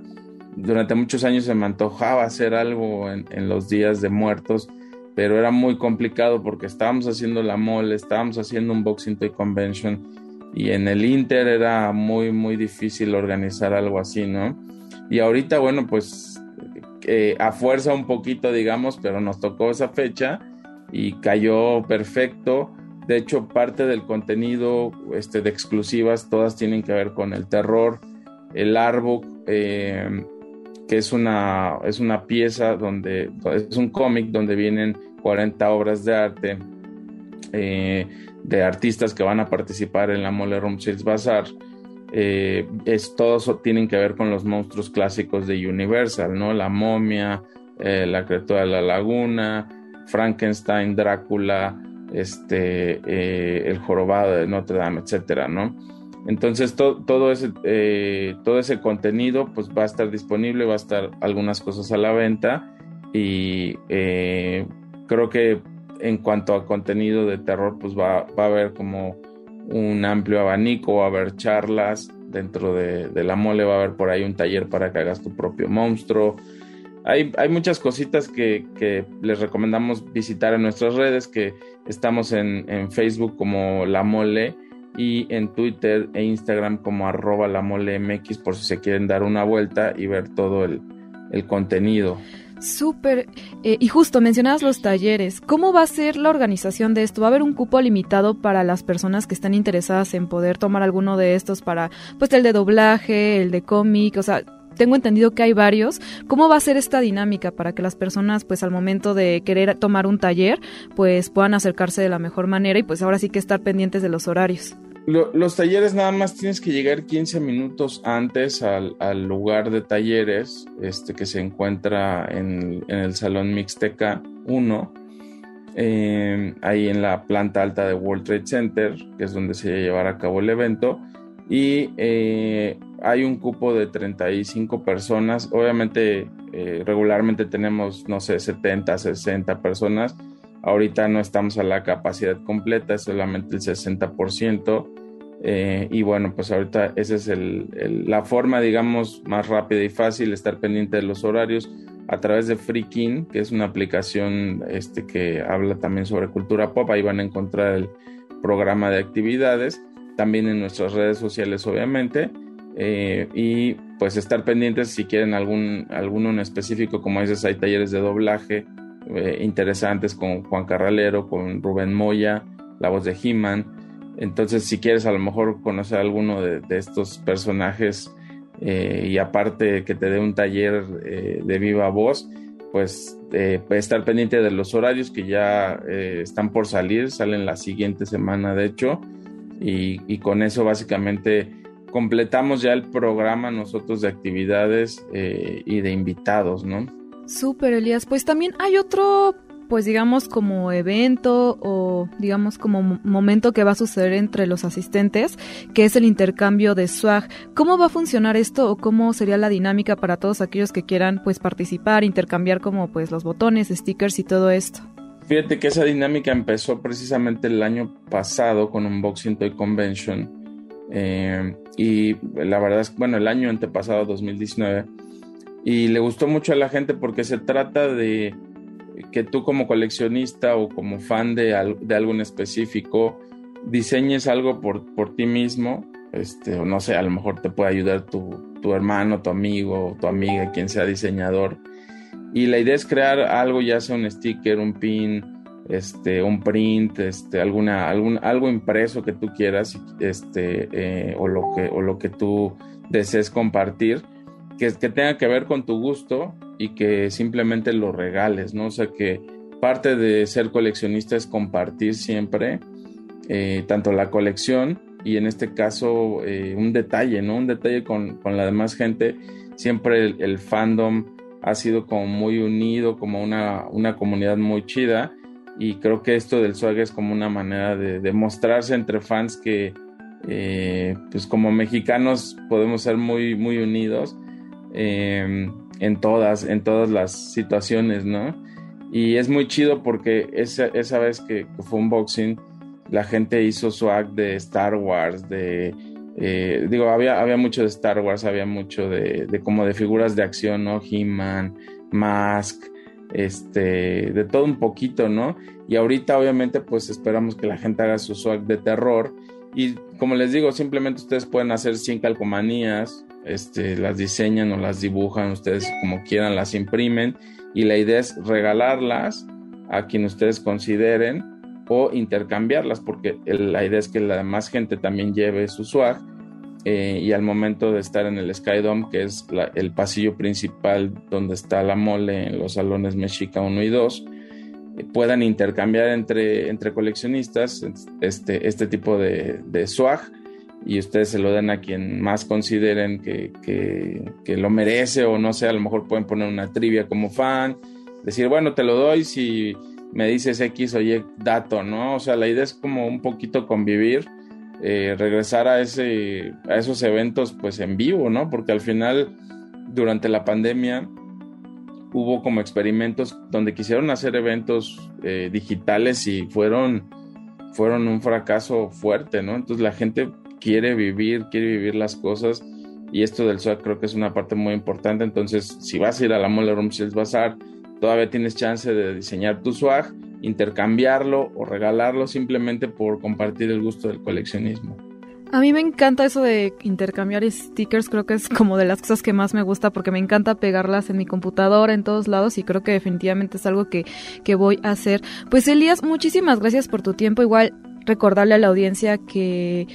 durante muchos años se me antojaba hacer algo en, en, los días de muertos, pero era muy complicado porque estábamos haciendo la mole, estábamos haciendo un Boxing Toy Convention y en el Inter era muy, muy difícil organizar algo así, ¿no? Y ahorita, bueno, pues eh, a fuerza un poquito, digamos, pero nos tocó esa fecha y cayó perfecto. De hecho, parte del contenido este, de exclusivas, todas tienen que ver con el terror. El Artbook, eh, que es una, es una pieza donde es un cómic donde vienen 40 obras de arte eh, de artistas que van a participar en la Mole Room Sales Bazaar eh, es, todos tienen que ver con los monstruos clásicos de Universal, ¿no? La momia, eh, la criatura de la laguna, Frankenstein, Drácula, este, eh, el jorobado de Notre Dame, etcétera, ¿no? Entonces todo, ese, todo ese contenido pues va a estar disponible, va a estar algunas cosas a la venta y creo que en cuanto a contenido de terror pues va, va a haber como un amplio abanico, va a haber charlas, dentro de, la mole va a haber por ahí un taller para que hagas tu propio monstruo. hay, hay muchas cositas que, que, les recomendamos visitar en nuestras redes, que estamos en, en, Facebook como La Mole y en Twitter e Instagram como arroba La Mole MX por si se quieren dar una vuelta y ver todo el, el contenido. Súper. Eh, y justo mencionabas los talleres. ¿Cómo va a ser la organización de esto? ¿Va a haber un cupo limitado para las personas que están interesadas en poder tomar alguno de estos para, pues, el de doblaje, el de cómic? O sea, tengo entendido que hay varios. ¿Cómo va a ser esta dinámica para que las personas, pues, al momento de querer tomar un taller, pues, puedan acercarse de la mejor manera y, pues, ahora sí que estar pendientes de los horarios? Los talleres nada más tienes que llegar 15 minutos antes al, lugar de talleres este, que se encuentra en, el Salón Mixteca 1, eh, ahí en la planta alta de World Trade Center, que es donde se llevará a cabo el evento. Y eh, hay un cupo de 35 personas. Obviamente, eh, regularmente tenemos, no sé, 70, 60 personas Ahorita no estamos a la capacidad completa, es solamente el 60%. Eh, y bueno, pues ahorita esa es la forma, digamos, más rápida y fácil, estar pendiente de los horarios a través de Freaking, que es una aplicación este, que habla también sobre cultura pop. Ahí van a encontrar el programa de actividades, también en nuestras redes sociales, obviamente. Eh, y pues estar pendientes si quieren algún, alguno en específico, como dices, hay talleres de doblaje, eh, interesantes con Juan Carralero, con Rubén Moya, la voz de He-Man. Entonces, si quieres a lo mejor conocer alguno de, estos personajes eh, y aparte que te dé un taller eh, de viva voz, pues estar pendiente de los horarios que ya están por salir, salen la siguiente semana de hecho, y, y, con eso básicamente completamos ya el programa nosotros de actividades y de invitados, ¿no? Súper, Elías. Pues también hay otro, pues digamos como evento o digamos como momento que va a suceder entre los asistentes, que es el intercambio de swag. ¿Cómo va a funcionar esto o cómo sería la dinámica para todos aquellos que quieran pues participar, intercambiar como pues los botones, stickers y todo esto? Fíjate que esa dinámica empezó precisamente el año pasado con Unboxing Toy Convention. Eh, y la verdad es que, bueno, el año antepasado, 2019 y le gustó mucho a la gente porque se trata de que tú como coleccionista o como fan de, de algo en específico diseñes algo por, por ti mismo, este, o no sé, a lo mejor te puede ayudar tu, tu hermano, tu amigo, tu amiga, quien sea diseñador. Y la idea es crear algo, ya sea un sticker, un pin, este, un print, este, alguna, algún, algo impreso que tú quieras, este, eh, o, lo que, o lo que tú desees compartir que, tenga que ver con tu gusto y que simplemente lo regales, ¿no? O sea que parte de ser coleccionista es compartir siempre eh, tanto la colección y en este caso eh, un detalle, ¿no? Un detalle con, la demás gente. Siempre el, fandom ha sido como muy unido, como una, una comunidad muy chida y creo que esto del swag es como una manera de demostrarse entre fans que eh, pues como mexicanos podemos ser muy, muy unidos Em, en todas, en todas las situaciones, ¿no? Y es muy chido porque esa, esa vez que, fue un boxing, la gente hizo swag de Star Wars, de... Eh, digo, había, había mucho de Star Wars, había mucho de, de como de figuras de acción, ¿no? He-Man, Mask, este, de todo un poquito, ¿no? Y ahorita obviamente pues esperamos que la gente haga su swag de terror y como les digo, simplemente ustedes pueden hacer 100 calcomanías, este, las diseñan o las dibujan ustedes como quieran, las imprimen y la idea es regalarlas a quien ustedes consideren o intercambiarlas porque la idea es que la demás gente también lleve su swag eh, y al momento de estar en el Sky Dome, que es el pasillo principal donde está la mole en los salones Mexica 1 y 2, eh, puedan intercambiar entre, entre coleccionistas este, este tipo de, de swag y ustedes se lo den a quien más consideren que, que, lo merece o no sé, a lo mejor pueden poner una trivia como fan, decir, bueno, te lo doy si me dices X o Y dato, ¿no? O sea, la idea es como un poquito convivir, eh, regresar a, ese, a esos eventos pues en vivo, ¿no? Porque al final, durante la pandemia, hubo como experimentos donde quisieron hacer eventos eh, digitales y fueron, fueron un fracaso fuerte, ¿no? Entonces la gente quiere vivir, quiere vivir las cosas y esto del swag creo que es una parte muy importante. Entonces, si vas a ir a la Mole Room Sales Bazaar, todavía tienes chance de diseñar tu swag, intercambiarlo o regalarlo simplemente por compartir el gusto del coleccionismo. A mí me encanta eso de intercambiar stickers, creo que es como de las cosas que más me gusta porque me encanta pegarlas en mi computadora, en todos lados y creo que definitivamente es algo que, que voy a hacer. Pues Elías, muchísimas gracias por tu tiempo, igual recordarle a la audiencia que,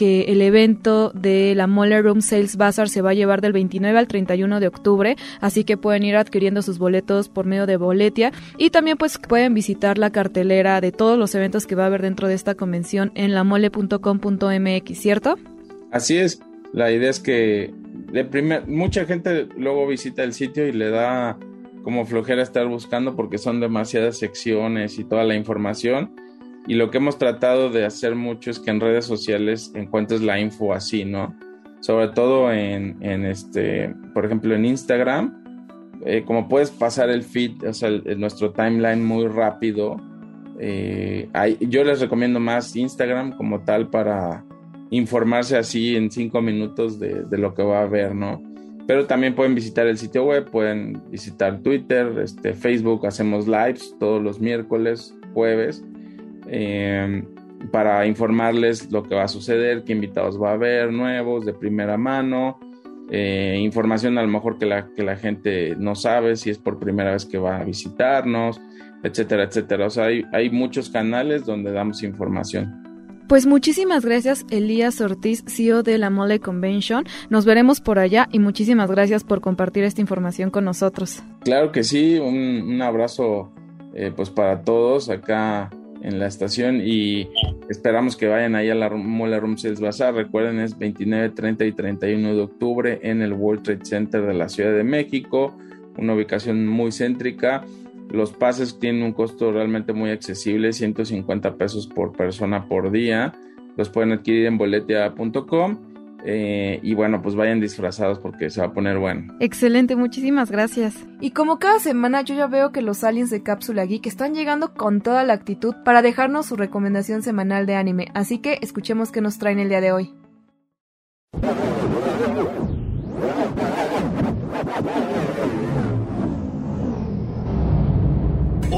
que el evento de la Moller Room Sales Bazaar se va a llevar del 29 al 31 de octubre, así que pueden ir adquiriendo sus boletos por medio de Boletia y también pues pueden visitar la cartelera de todos los eventos que va a haber dentro de esta convención en lamole.com.mx, ¿cierto? Así es. La idea es que de primer, mucha gente luego visita el sitio y le da como flojera estar buscando porque son demasiadas secciones y toda la información y lo que hemos tratado de hacer mucho es que en redes sociales encuentres la info así, ¿no? Sobre todo en, este, por ejemplo, en Instagram, eh, como puedes pasar el feed, o sea, nuestro timeline muy rápido, eh, yo les recomiendo más Instagram como tal para informarse así en cinco minutos de, de, lo que va a haber, ¿no? Pero también pueden visitar el sitio web, pueden visitar Twitter, este, Facebook, hacemos lives todos los miércoles, jueves eh, para informarles lo que va a suceder, qué invitados va a haber nuevos, de primera mano, eh, información a lo mejor que la, que la gente no sabe si es por primera vez que va a visitarnos, etcétera, etcétera. O sea, hay, hay muchos canales donde damos información. Pues muchísimas gracias Elías Ortiz, CEO de la Mole Convention. Nos veremos por allá y muchísimas gracias por compartir esta información con nosotros. Claro que sí, un, un abrazo eh, pues para todos acá en la estación y esperamos que vayan ahí a la Mola Room Sales Bazaar. Recuerden, es 29, 30 y 31 de octubre en el World Trade Center de la Ciudad de México, una ubicación muy céntrica. Los pases tienen un costo realmente muy accesible, 150 pesos por persona por día. Los pueden adquirir en boletia.com eh, y bueno, pues vayan disfrazados porque se va a poner bueno. Excelente, muchísimas gracias. Y como cada semana yo ya veo que los aliens de Cápsula Geek están llegando con toda la actitud para dejarnos su recomendación semanal de anime, así que escuchemos qué nos traen el día de hoy.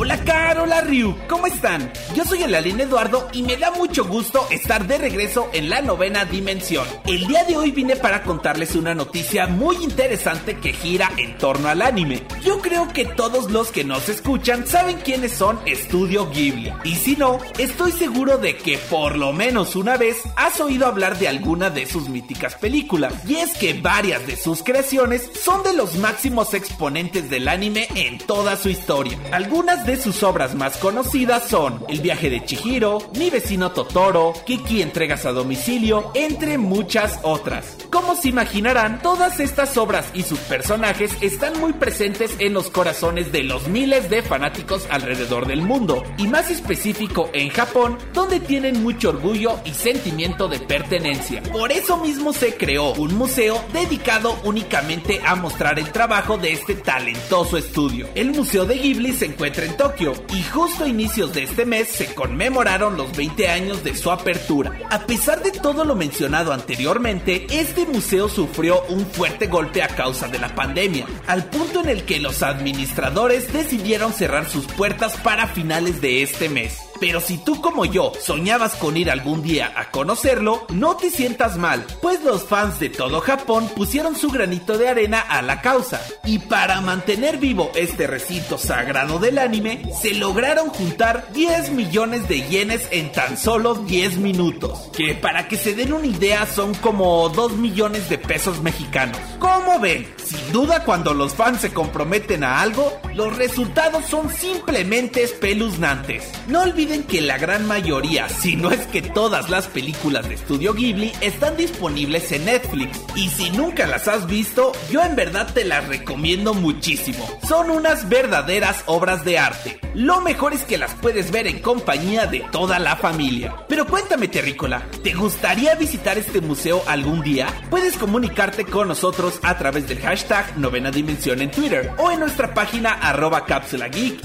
Hola Caro, hola Ryu, ¿cómo están? Yo soy el Alien Eduardo y me da mucho gusto estar de regreso en la novena dimensión. El día de hoy vine para contarles una noticia muy interesante que gira en torno al anime. Yo creo que todos los que nos escuchan saben quiénes son Studio Ghibli. Y si no, estoy seguro de que por lo menos una vez has oído hablar de alguna de sus míticas películas. Y es que varias de sus creaciones son de los máximos exponentes del anime en toda su historia. Algunas sus obras más conocidas son El viaje de Chihiro, Mi vecino Totoro, Kiki entregas a domicilio, entre muchas otras. Como se imaginarán, todas estas obras y sus personajes están muy presentes en los corazones de los miles de fanáticos alrededor del mundo, y más específico en Japón, donde tienen mucho orgullo y sentimiento de pertenencia. Por eso mismo se creó un museo dedicado únicamente a mostrar el trabajo de este talentoso estudio. El Museo de Ghibli se encuentra en Tokio y justo a inicios de este mes se conmemoraron los 20 años de su apertura. A pesar de todo lo mencionado anteriormente, este museo sufrió un fuerte golpe a causa de la pandemia, al punto en el que los administradores decidieron cerrar sus puertas para finales de este mes. Pero si tú como yo soñabas con ir algún día a conocerlo, no te sientas mal, pues los fans de todo Japón pusieron su granito de arena a la causa. Y para mantener vivo este recinto sagrado del anime, se lograron juntar 10 millones de yenes en tan solo 10 minutos. Que para que se den una idea son como 2 millones de pesos mexicanos. ¿Cómo ven? Sin duda cuando los fans se comprometen a algo, los resultados son simplemente espeluznantes. No que la gran mayoría, si no es que todas las películas de Estudio Ghibli están disponibles en Netflix. Y si nunca las has visto, yo en verdad te las recomiendo muchísimo. Son unas verdaderas obras de arte. Lo mejor es que las puedes ver en compañía de toda la familia. Pero cuéntame, Terrícola, ¿te gustaría visitar este museo algún día? Puedes comunicarte con nosotros a través del hashtag Novena Dimensión en Twitter o en nuestra página arroba cápsula geek.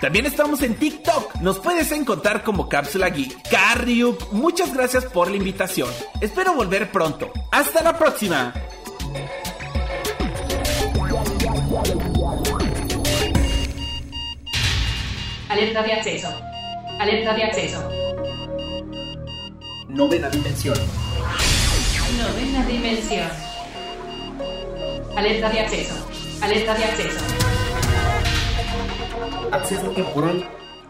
También estamos en TikTok. Nos puedes encontrar como Cápsula Geek. Carryuk, muchas gracias por la invitación. Espero volver pronto. Hasta la próxima. Alerta de acceso. Alerta de acceso. Novena dimensión. Novena dimensión. Alerta de acceso. Alerta de acceso. Acceso temporal.